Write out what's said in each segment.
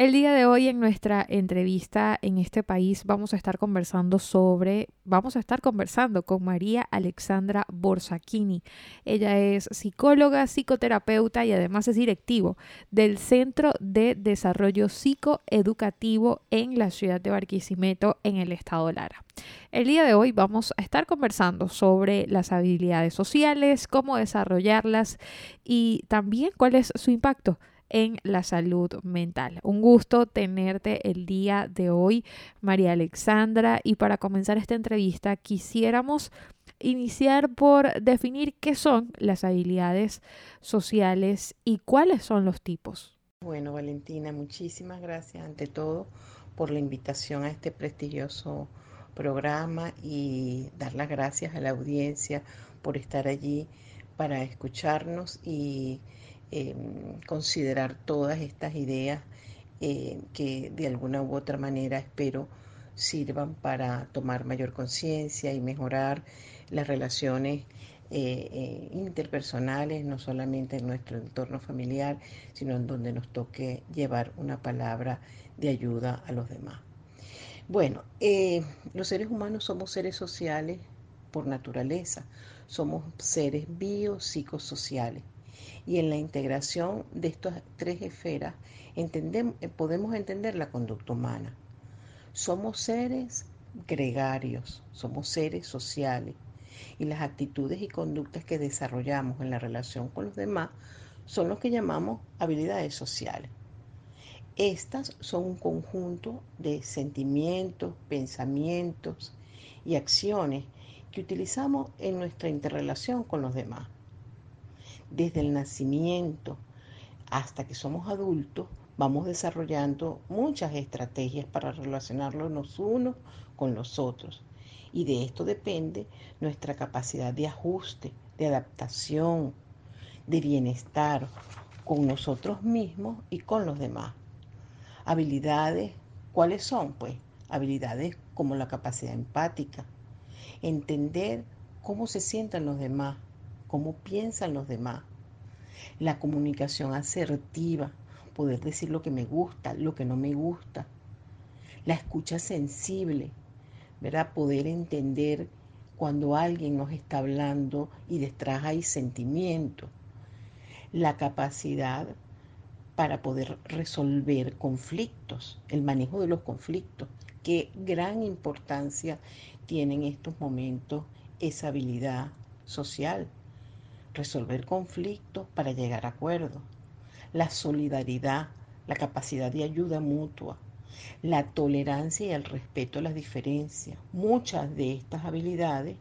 El día de hoy en nuestra entrevista en este país vamos a estar conversando sobre, vamos a estar conversando con María Alexandra Borsachini. Ella es psicóloga, psicoterapeuta y además es directivo del Centro de Desarrollo Psicoeducativo en la ciudad de Barquisimeto, en el estado Lara. El día de hoy vamos a estar conversando sobre las habilidades sociales, cómo desarrollarlas y también cuál es su impacto en la salud mental. Un gusto tenerte el día de hoy, María Alexandra. Y para comenzar esta entrevista, quisiéramos iniciar por definir qué son las habilidades sociales y cuáles son los tipos. Bueno, Valentina, muchísimas gracias ante todo por la invitación a este prestigioso programa y dar las gracias a la audiencia por estar allí para escucharnos y Em, considerar todas estas ideas eh, que de alguna u otra manera espero sirvan para tomar mayor conciencia y mejorar las relaciones eh, eh, interpersonales, no solamente en nuestro entorno familiar, sino en donde nos toque llevar una palabra de ayuda a los demás. Bueno, los seres humanos somos seres sociales por naturaleza, somos seres biopsicosociales y en la integración de estas tres esferas entendemos, eh, podemos entender la conducta humana. Somos seres gregarios, somos seres sociales y las actitudes y conductas que desarrollamos en la relación con los demás son lo que llamamos habilidades sociales. Estas son un conjunto de sentimientos, pensamientos y acciones que utilizamos en nuestra interrelación con los demás desde el nacimiento hasta que somos adultos, vamos desarrollando muchas estrategias para relacionarnos los unos con los otros. Y de esto depende nuestra capacidad de ajuste, de adaptación, de bienestar con nosotros mismos y con los demás. Habilidades, ¿cuáles son? Pues habilidades como la capacidad empática, entender cómo se sientan los demás, cómo piensan los demás. La comunicación asertiva, poder decir lo que me gusta, lo que no me gusta. La escucha sensible, ¿verdad? Poder entender cuando alguien nos está hablando y detrás hay sentimiento. La capacidad para poder resolver conflictos, el manejo de los conflictos. Qué gran importancia tiene en estos momentos esa habilidad social resolver conflictos para llegar a acuerdos, la solidaridad, la capacidad de ayuda mutua, la tolerancia y el respeto a las diferencias. Muchas de estas habilidades,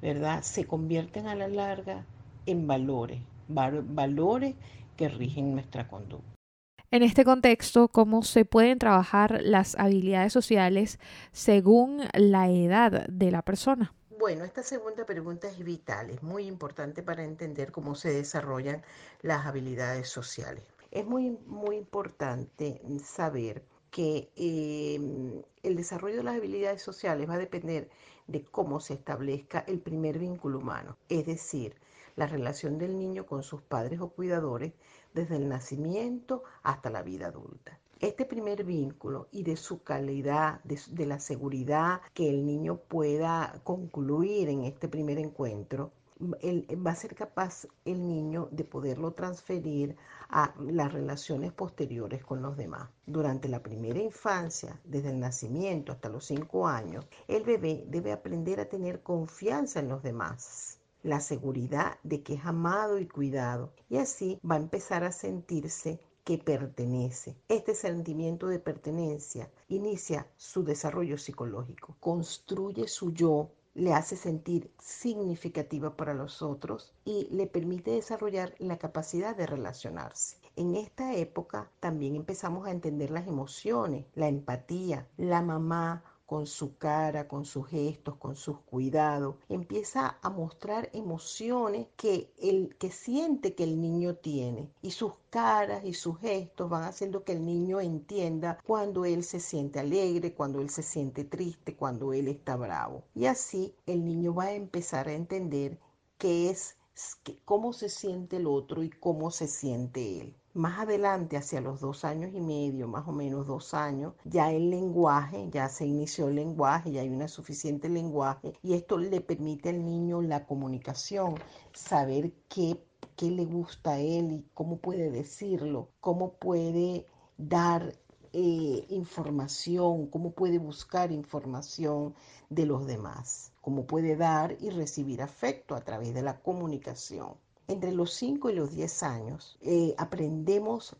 ¿verdad?, se convierten a la larga en valores, valores que rigen nuestra conducta. En este contexto, ¿cómo se pueden trabajar las habilidades sociales según la edad de la persona? Bueno, esta segunda pregunta es vital, es muy importante para entender cómo se desarrollan las habilidades sociales. Es muy, muy importante saber que em, el desarrollo de las habilidades sociales va a depender de cómo se establezca el primer vínculo humano, es decir, la relación del niño con sus padres o cuidadores desde el nacimiento hasta la vida adulta este primer vínculo y de su calidad, de, la seguridad que el niño pueda concluir en este primer encuentro, va a ser capaz el niño de poderlo transferir a las relaciones posteriores con los demás. Durante la primera infancia, desde el nacimiento hasta los cinco años, el bebé debe aprender a tener confianza en los demás, la seguridad de que es amado y cuidado, y así va a empezar a sentirse que pertenece. Este sentimiento de pertenencia inicia su desarrollo psicológico, construye su yo, le hace sentir significativa para los otros y le permite desarrollar la capacidad de relacionarse. En esta época también empezamos a entender las emociones, la empatía. La mamá con su cara, con sus gestos, con sus cuidados, empieza a mostrar emociones que el que siente que el niño tiene y sus caras y sus gestos van haciendo que el niño entienda cuando él se siente alegre, cuando él se siente triste, cuando él está bravo. Y así el niño va a empezar a entender qué es, cómo se siente el otro y cómo se siente él. Más adelante, hacia los dos años y medio, más o menos dos años, ya el lenguaje, ya se inició el lenguaje, ya hay una suficiente lenguaje y esto le permite al niño la comunicación, saber qué, qué le gusta a él y cómo puede decirlo, cómo puede dar eh, información, cómo puede buscar información de los demás, cómo puede dar y recibir afecto a través de la comunicación. Entre los 5 y los 10 años eh, aprendemos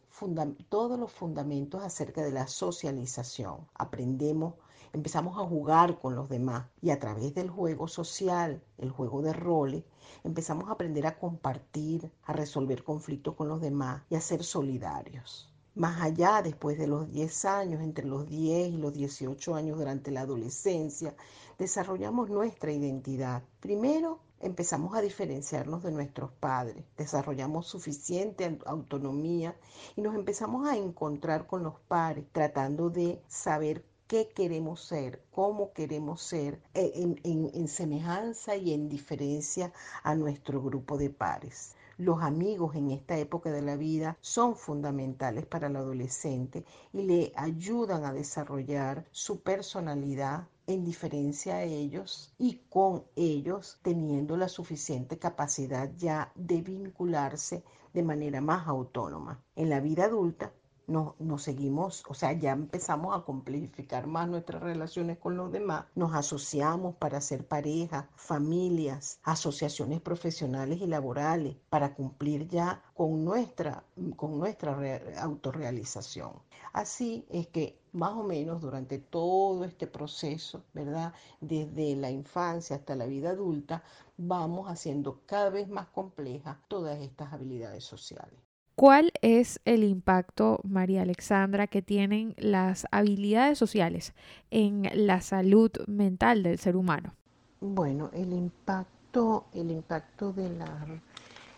todos los fundamentos acerca de la socialización. Aprendemos, empezamos a jugar con los demás y a través del juego social, el juego de roles, empezamos a aprender a compartir, a resolver conflictos con los demás y a ser solidarios. Más allá, después de los 10 años, entre los 10 y los 18 años durante la adolescencia, desarrollamos nuestra identidad. Primero, empezamos a diferenciarnos de nuestros padres, desarrollamos suficiente autonomía y nos empezamos a encontrar con los pares, tratando de saber qué queremos ser, cómo queremos ser, eh, en, en semejanza y en diferencia a nuestro grupo de pares. Los amigos en esta época de la vida son fundamentales para el adolescente y le ayudan a desarrollar su personalidad en diferencia a ellos y con ellos teniendo la suficiente capacidad ya de vincularse de manera más autónoma. En la vida adulta nos, seguimos, o sea, ya empezamos a complejificar más nuestras relaciones con los demás, nos asociamos para ser pareja, familias, asociaciones profesionales y laborales, para cumplir ya con nuestra, con nuestra autorrealización. Así es que más o menos durante todo este proceso, ¿verdad? Desde la infancia hasta la vida adulta, vamos haciendo cada vez más complejas todas estas habilidades sociales. ¿Cuál es el impacto, María Alexandra, que tienen las habilidades sociales en la salud mental del ser humano? Bueno, el impacto, el impacto de,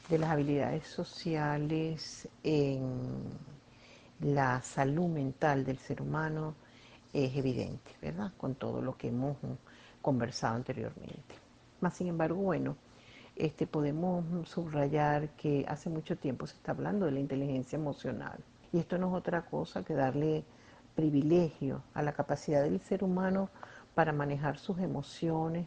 de las habilidades sociales en la salud mental del ser humano es evidente, ¿verdad? Con todo lo que hemos conversado anteriormente. Más sin embargo, bueno, este, podemos subrayar que hace mucho tiempo se está hablando de la inteligencia emocional. Y esto no es otra cosa que darle privilegio a la capacidad del ser humano para manejar sus emociones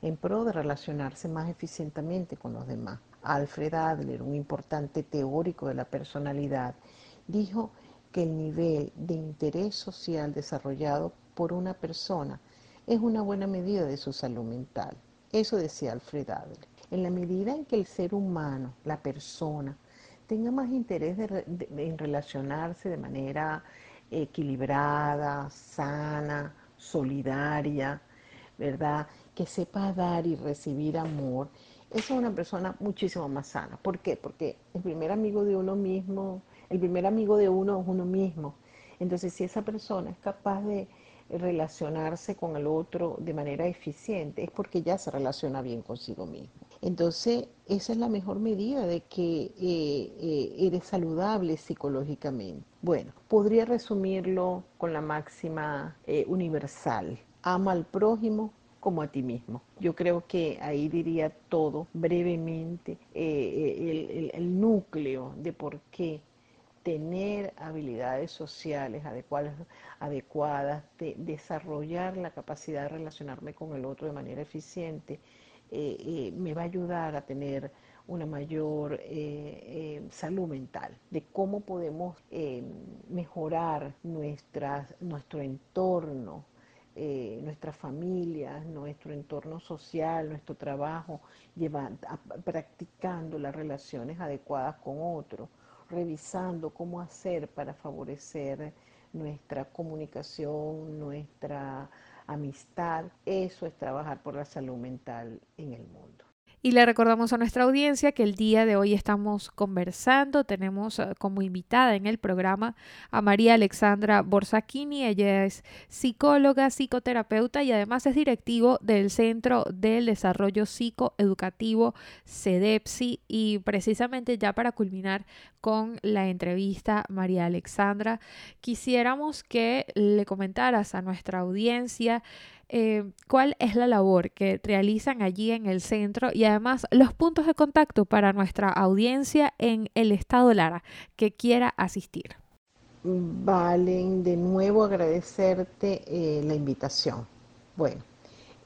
en pro de relacionarse más eficientemente con los demás. Alfred Adler, un importante teórico de la personalidad, dijo que el nivel de interés social desarrollado por una persona es una buena medida de su salud mental. Eso decía Alfred Adler. En la medida en que el ser humano, la persona, tenga más interés en relacionarse de manera equilibrada, sana, solidaria, ¿verdad? Que sepa dar y recibir amor, es una persona muchísimo más sana. ¿Por qué? Porque el primer amigo de uno mismo, el primer amigo de uno es uno mismo. Entonces, si esa persona es capaz de relacionarse con el otro de manera eficiente, es porque ya se relaciona bien consigo mismo. Entonces, esa es la mejor medida de que eh, eh, eres saludable psicológicamente. Bueno, podría resumirlo con la máxima eh, universal. Ama al prójimo como a ti mismo. Yo creo que ahí diría todo brevemente el, el núcleo de por qué tener habilidades sociales adecuadas, adecuadas de desarrollar la capacidad de relacionarme con el otro de manera eficiente, eh, eh, me va a ayudar a tener una mayor eh, salud mental, de cómo podemos mejorar nuestro entorno, nuestras familias, nuestro entorno social, nuestro trabajo, practicando las relaciones adecuadas con otros, revisando cómo hacer para favorecer nuestra comunicación, nuestra amistad, eso es trabajar por la salud mental en el mundo. Y le recordamos a nuestra audiencia que el día de hoy estamos conversando, tenemos eh, como invitada en el programa a María Alexandra Borsachini, ella es psicóloga, psicoterapeuta y además es directivo del Centro del Desarrollo Psicoeducativo CEDEPSI. Y precisamente ya para culminar con la entrevista María Alexandra, quisiéramos que le comentaras a nuestra audiencia eh, cuál es la labor que realizan allí en el centro y además los puntos de contacto para nuestra audiencia en el estado Lara que quiera asistir. Valen, de nuevo agradecerte eh, la invitación. Bueno,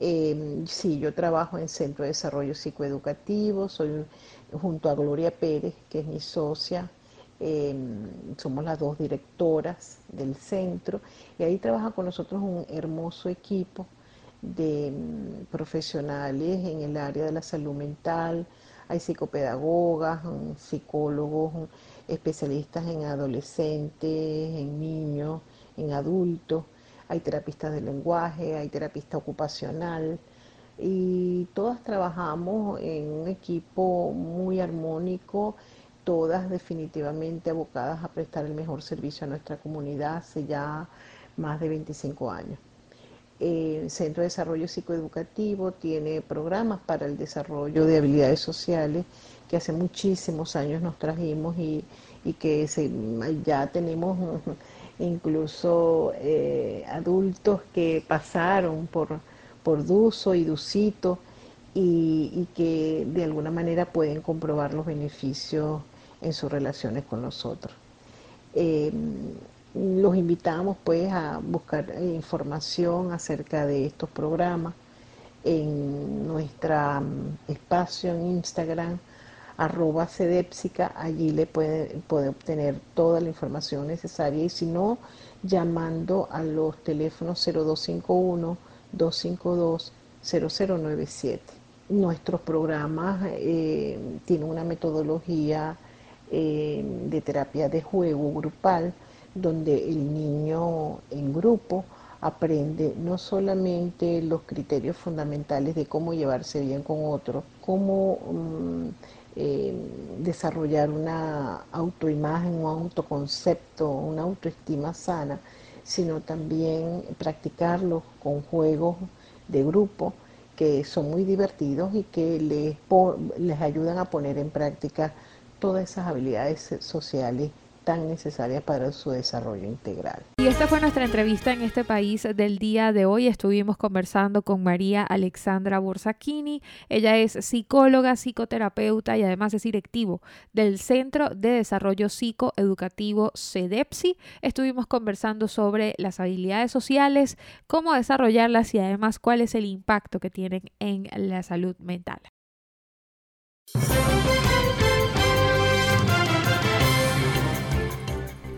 eh, sí, yo trabajo en Centro de Desarrollo Psicoeducativo, soy junto a Gloria Pérez, que es mi socia, em, somos las dos directoras del centro, y ahí trabaja con nosotros un hermoso equipo de em, profesionales en el área de la salud mental, hay psicopedagogas, psicólogos, especialistas en adolescentes, en niños, en adultos, hay terapistas de lenguaje, hay terapista ocupacional. Y todas trabajamos en un equipo muy armónico, todas definitivamente abocadas a prestar el mejor servicio a nuestra comunidad hace ya más de 25 años. El Centro de Desarrollo Psicoeducativo tiene programas para el desarrollo de habilidades sociales que hace muchísimos años nos trajimos y, que ya tenemos incluso eh, adultos que pasaron por, por Duso y Dusito y, que de alguna manera pueden comprobar los beneficios en sus relaciones con nosotros. Eh, los invitamos pues a buscar información acerca de estos programas en nuestro mm, espacio en Instagram arroba cedepsica, allí le puede, puede obtener toda la información necesaria y si no, llamando a los teléfonos 0251 252 0097. Nuestros programas eh, tienen una metodología eh, de terapia de juego grupal donde el niño en grupo aprende no solamente los criterios fundamentales de cómo llevarse bien con otros, cómo mm, eh, desarrollar una autoimagen, un autoconcepto, una autoestima sana, sino también practicarlo con juegos de grupo que son muy divertidos y que les, les ayudan a poner en práctica todas esas habilidades sociales tan necesarias para su desarrollo integral. Y esta fue nuestra entrevista en este país del día de hoy. Estuvimos conversando con María Alexandra Borsacchini. Ella es psicóloga, psicoterapeuta y además es directivo del Centro de Desarrollo Psicoeducativo CEDEPSI. Estuvimos conversando sobre las habilidades sociales, cómo desarrollarlas y además cuál es el impacto que tienen en la salud mental.